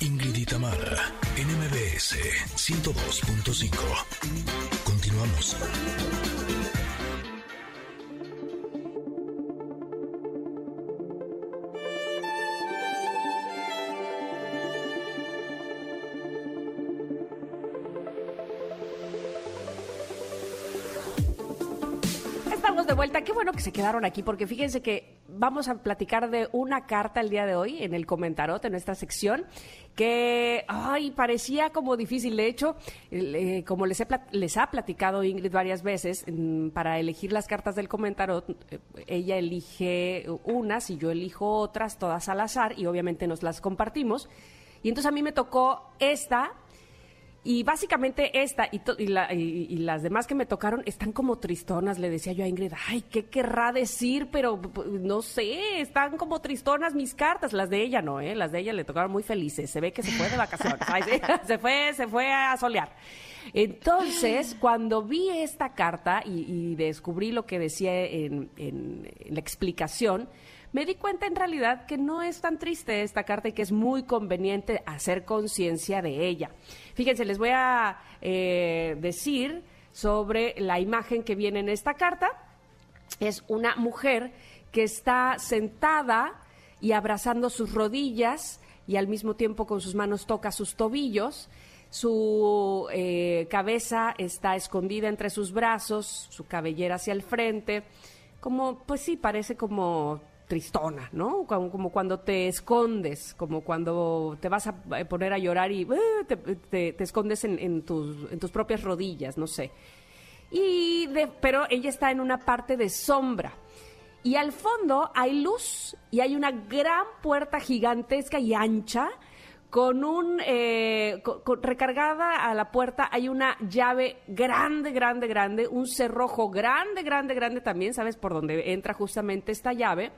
Ingrid y Tamara, NMBS 102.5. Continuamos. Estamos de vuelta. Qué bueno que se quedaron aquí, porque fíjense que vamos a platicar de una carta el día de hoy en el comentarot, en esta sección, que ay, parecía como difícil. De hecho, eh, como les, he les ha platicado Ingrid varias veces, para elegir las cartas del comentarot, eh, ella elige unas y yo elijo otras, todas al azar, y obviamente nos las compartimos. Y entonces a mí me tocó esta, y básicamente esta y, y la- y- las demás que me tocaron están como tristonas, le decía yo a Ingrid, ay, ¿qué querrá decir? Pero no sé, están como tristonas mis cartas, las de ella no, ¿eh? Las de ella le tocaron muy felices, se ve que se fue de vacaciones, se fue, se fue a solear. Entonces, cuando vi esta carta y, descubrí lo que decía en- en la explicación, me di cuenta en realidad que no es tan triste esta carta y que es muy conveniente hacer conciencia de ella. Fíjense, les voy a eh, decir sobre la imagen que viene en esta carta. Es una mujer que está sentada y abrazando sus rodillas y al mismo tiempo con sus manos toca sus tobillos. Su eh, cabeza está escondida entre sus brazos, su cabellera hacia el frente, como, pues sí, parece como tristona, ¿no? Como, cuando te escondes, como cuando te vas a eh, poner a llorar y eh, te, te- te escondes en, tus, en tus propias rodillas, no sé. Y pero ella está en una parte de sombra. Y al fondo hay luz y hay una gran puerta gigantesca y ancha con un eh, recargada a la puerta hay una llave grande, grande, grande, un cerrojo grande, grande, grande también, ¿sabes? Por donde entra justamente esta llave.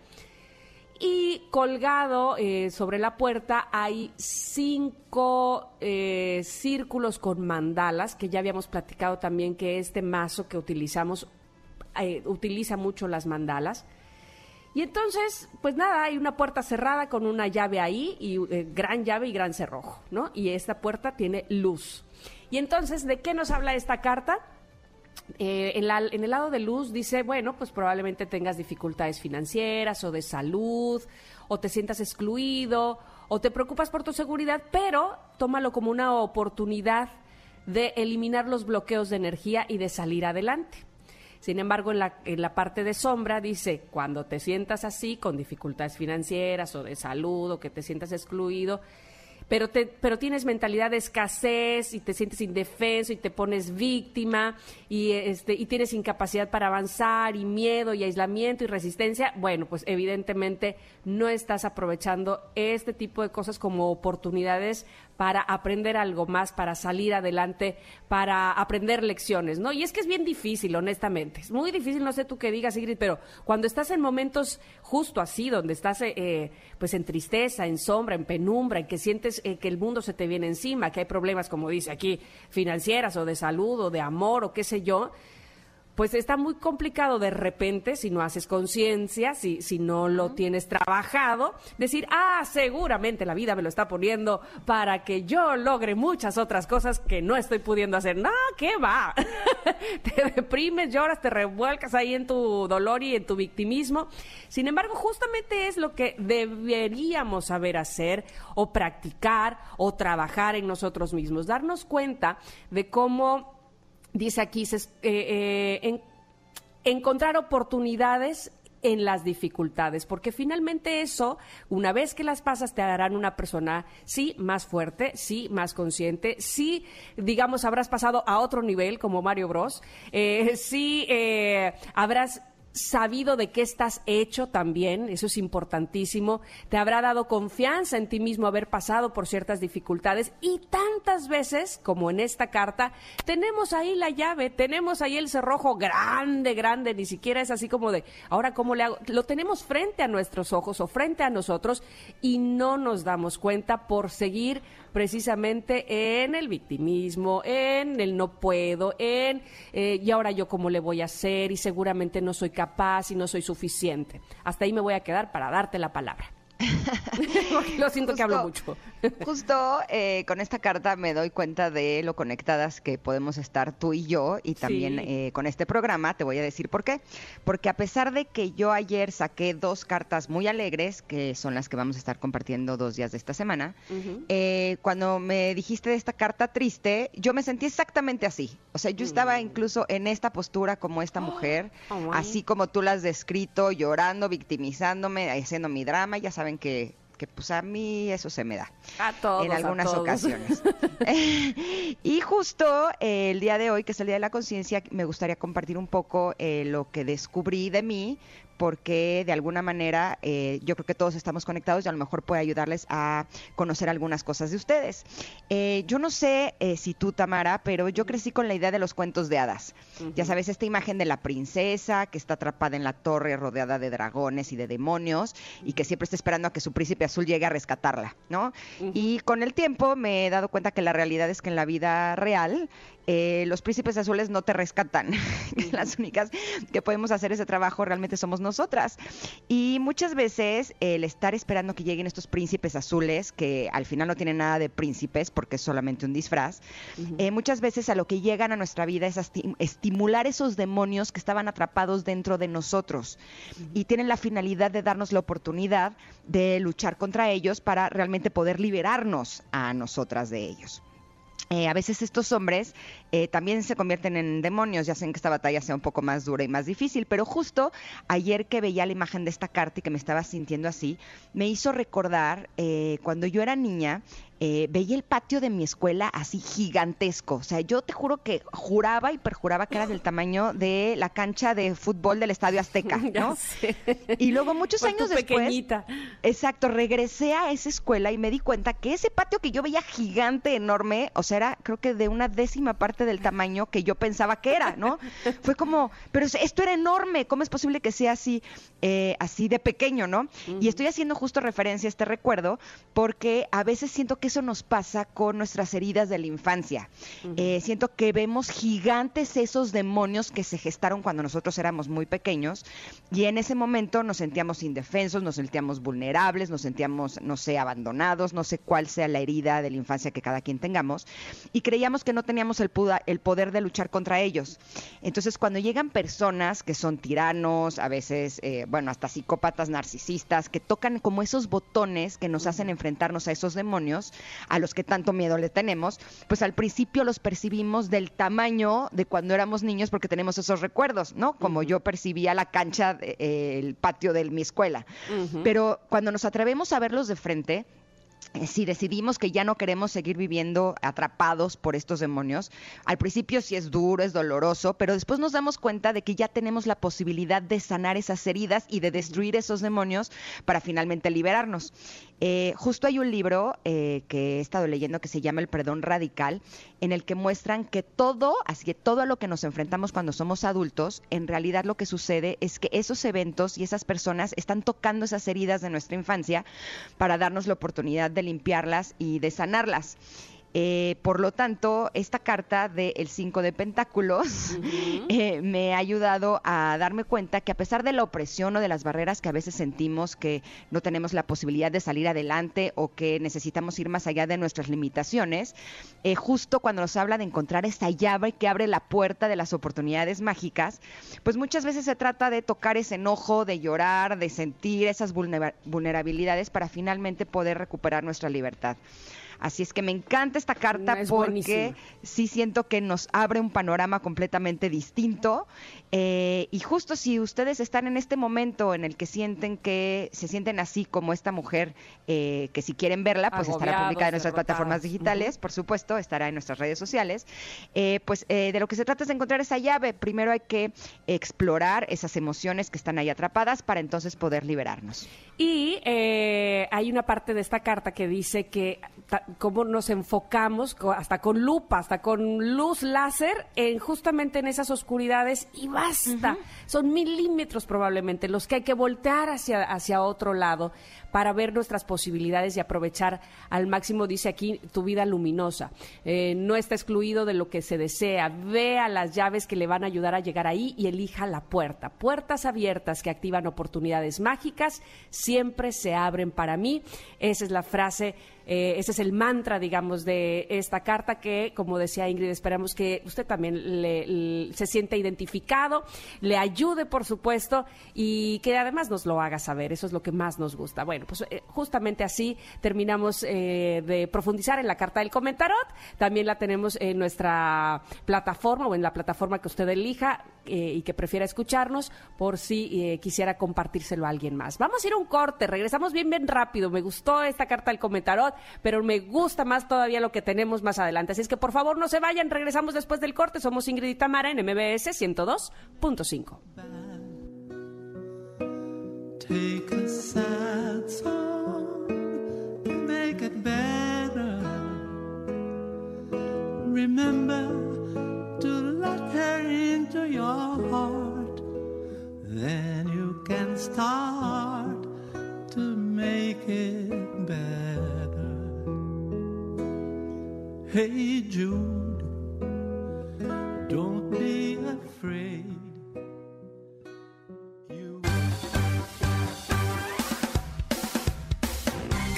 Y colgado eh, sobre la puerta hay cinco eh, círculos con mandalas, que ya habíamos platicado también que este mazo que utilizamos eh, utiliza mucho las mandalas. Y entonces, pues nada, hay una puerta cerrada con una llave ahí, y eh, gran llave y gran cerrojo, ¿no? Y esta puerta tiene luz. Y entonces, ¿de qué nos habla esta carta? Eh, en, el lado de luz dice, bueno, pues probablemente tengas dificultades financieras o de salud, o te sientas excluido, o te preocupas por tu seguridad, pero tómalo como una oportunidad de eliminar los bloqueos de energía y de salir adelante. Sin embargo, en la, en la parte de sombra dice, cuando te sientas así, con dificultades financieras o de salud, o que te sientas excluido, pero, te, pero tienes mentalidad de escasez y te sientes indefenso y te pones víctima y, este, y tienes incapacidad para avanzar y miedo y aislamiento y resistencia, bueno, pues evidentemente no estás aprovechando este tipo de cosas como oportunidades para aprender algo más, para salir adelante, para aprender lecciones, ¿no? Y es que es bien difícil, honestamente. Es muy difícil, no sé tú qué digas, Ingrid, pero cuando estás en momentos justo así, donde estás eh, pues en tristeza, en sombra, en penumbra, en que sientes eh, que el mundo se te viene encima, que hay problemas, como dice aquí, financieras o de salud o de amor o qué sé yo, pues está muy complicado de repente, si no haces conciencia, si, si no lo tienes trabajado, decir, ah, seguramente la vida me lo está poniendo para que yo logre muchas otras cosas que no estoy pudiendo hacer. No, ¿qué va? te deprimes, lloras, te revuelcas ahí en tu dolor y en tu victimismo. Sin embargo, justamente es lo que deberíamos saber hacer o practicar o trabajar en nosotros mismos, darnos cuenta de cómo dice aquí, se- eh, eh, en- encontrar oportunidades en las dificultades, porque finalmente eso, una vez que las pasas, te harán una persona, sí, más fuerte, sí, más consciente, sí, digamos, habrás pasado a otro nivel, como Mario Bros, eh, sí, eh, habrás sabido de qué estás hecho también, eso es importantísimo, te habrá dado confianza en ti mismo haber pasado por ciertas dificultades y tantas veces como en esta carta, tenemos ahí la llave, tenemos ahí el cerrojo grande, grande, ni siquiera es así como de, ahora cómo le hago, lo tenemos frente a nuestros ojos o frente a nosotros y no nos damos cuenta por seguir precisamente en el victimismo, en el no puedo, en eh, y ahora yo cómo le voy a hacer y seguramente no soy capaz y no soy suficiente. Hasta ahí me voy a quedar para darte la palabra. lo siento que hablo mucho. justo eh, con esta carta me doy cuenta de lo conectadas que podemos estar tú y yo y también eh, con este programa. Te voy a decir por qué. Porque a pesar de que yo ayer saqué dos cartas muy alegres, que son las que vamos a estar compartiendo dos días de esta semana, eh, cuando me dijiste de esta carta triste, yo me sentí exactamente así. O sea, yo estaba mm. incluso en esta postura como esta mujer, oh, así como tú la has descrito, llorando, victimizándome, haciendo mi drama. Ya saben que de que pues a mí eso se me da. A todos. En algunas ocasiones. y justo eh, el día de hoy, que es el Día de la Conciencia, me gustaría compartir un poco eh, lo que descubrí de mí porque de alguna manera eh, yo creo que todos estamos conectados y a lo mejor puede ayudarles a conocer algunas cosas de ustedes. Eh, yo no sé eh, si tú, Tamara, pero yo crecí con la idea de los cuentos de hadas. Ya sabes, esta imagen de la princesa que está atrapada en la torre rodeada de dragones y de demonios y que siempre está esperando a que su príncipe azul llegue a rescatarla, ¿no? Y con el tiempo me he dado cuenta que la realidad es que en la vida real eh, los príncipes azules no te rescatan. Las únicas que podemos hacer ese trabajo realmente somos nosotras. Y muchas veces el estar esperando que lleguen estos príncipes azules, que al final no tienen nada de príncipes porque es solamente un disfraz, eh, muchas veces a lo que llegan a nuestra vida es estimular esos demonios que estaban atrapados dentro de nosotros. Y tienen la finalidad de darnos la oportunidad de luchar contra ellos para realmente poder liberarnos a nosotras de ellos. Eh, a veces estos hombres eh, también se convierten en demonios, ya sé que esta batalla sea un poco más dura y más difícil, pero justo ayer que veía la imagen de esta carta y que me estaba sintiendo así, me hizo recordar eh, cuando yo era niña, eh, veía el patio de mi escuela así gigantesco. O sea, yo te juro que juraba y perjuraba que era del tamaño de la cancha de fútbol del Estadio Azteca, ¿no? Y luego muchos años después, pequeñita. exacto, regresé a esa escuela y me di cuenta que ese patio que yo veía gigante, enorme, o sea, era creo que de una décima parte del tamaño que yo pensaba que era, ¿no? Fue como, pero esto era enorme, ¿cómo es posible que sea así, eh, así de pequeño, ¿no? Y estoy haciendo justo referencia a este recuerdo porque a veces siento que eso nos pasa con nuestras heridas de la infancia. Eh, siento que vemos gigantes esos demonios que se gestaron cuando nosotros éramos muy pequeños y en ese momento nos sentíamos indefensos, nos sentíamos vulnerables, nos sentíamos, no sé, abandonados, no sé cuál sea la herida de la infancia que cada quien tengamos y creíamos que no teníamos el, el poder de luchar contra ellos. Entonces, cuando llegan personas que son tiranos, a veces, eh, bueno, hasta psicópatas narcisistas, que tocan como esos botones que nos hacen enfrentarnos a esos demonios, a los que tanto miedo le tenemos, pues al principio los percibimos del tamaño de cuando éramos niños porque tenemos esos recuerdos, ¿no? Como yo percibía la cancha, eh, el patio de mi escuela. Pero cuando nos atrevemos a verlos de frente, si decidimos que ya no queremos seguir viviendo atrapados por estos demonios, al principio sí es duro, es doloroso, pero después nos damos cuenta de que ya tenemos la posibilidad de sanar esas heridas y de destruir esos demonios para finalmente liberarnos. Eh, justo hay un libro eh, que he estado leyendo que se llama El Perdón Radical, en el que muestran que todo, así que todo a lo que nos enfrentamos cuando somos adultos, en realidad lo que sucede es que esos eventos y esas personas están tocando esas heridas de nuestra infancia para darnos la oportunidad de limpiarlas y de sanarlas. Eh, por lo tanto, esta carta del 5 de Pentáculos eh, me ha ayudado a darme cuenta que a pesar de la opresión o de las barreras que a veces sentimos que no tenemos la posibilidad de salir adelante o que necesitamos ir más allá de nuestras limitaciones, eh, justo cuando nos habla de encontrar esa llave que abre la puerta de las oportunidades mágicas, pues muchas veces se trata de tocar ese enojo, de llorar, de sentir esas vulnerabilidades para finalmente poder recuperar nuestra libertad. Así es que me encanta esta carta porque sí siento que nos abre un panorama completamente distinto. Eh, y justo si ustedes están en este momento en el que sienten que se sienten así como esta mujer, eh, que si quieren verla, pues estará publicada en nuestras plataformas digitales, por supuesto, estará en nuestras redes sociales. Eh, pues de lo que se trata es de encontrar esa llave. Primero hay que explorar esas emociones que están ahí atrapadas para entonces poder liberarnos. Y hay una parte de esta carta que dice que cómo nos enfocamos hasta con lupa, hasta con luz láser en justamente en esas oscuridades y basta. Son milímetros probablemente los que hay que voltear hacia, hacia otro lado para ver nuestras posibilidades y aprovechar al máximo, dice aquí, tu vida luminosa. Eh, no está excluido de lo que se desea. Vea las llaves que le van a ayudar a llegar ahí y elija la puerta. Puertas abiertas que activan oportunidades mágicas siempre se abren para mí. Esa es la frase eh, ese es el mantra, digamos, de esta carta que, como decía Ingrid, esperamos que usted también le, se sienta identificado, le ayude, por supuesto, y que además nos lo haga saber. Eso es lo que más nos gusta. Bueno, pues eh, justamente así terminamos eh, de profundizar en la carta del comentarot. También la tenemos en nuestra plataforma o en la plataforma que usted elija y que prefiera escucharnos por si quisiera compartírselo a alguien más. Vamos a ir a un corte, regresamos bien, bien rápido. Me gustó esta carta del comentarot pero me gusta más todavía lo que tenemos más adelante. Así es que por favor no se vayan, regresamos después del corte. Somos Ingrid y Tamara en MBS 102.5. Remember start to make it better. Hey Jude, don't be afraid.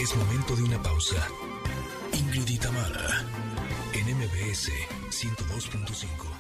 Es momento de una pausa. Ingrid y en MBS 102.5.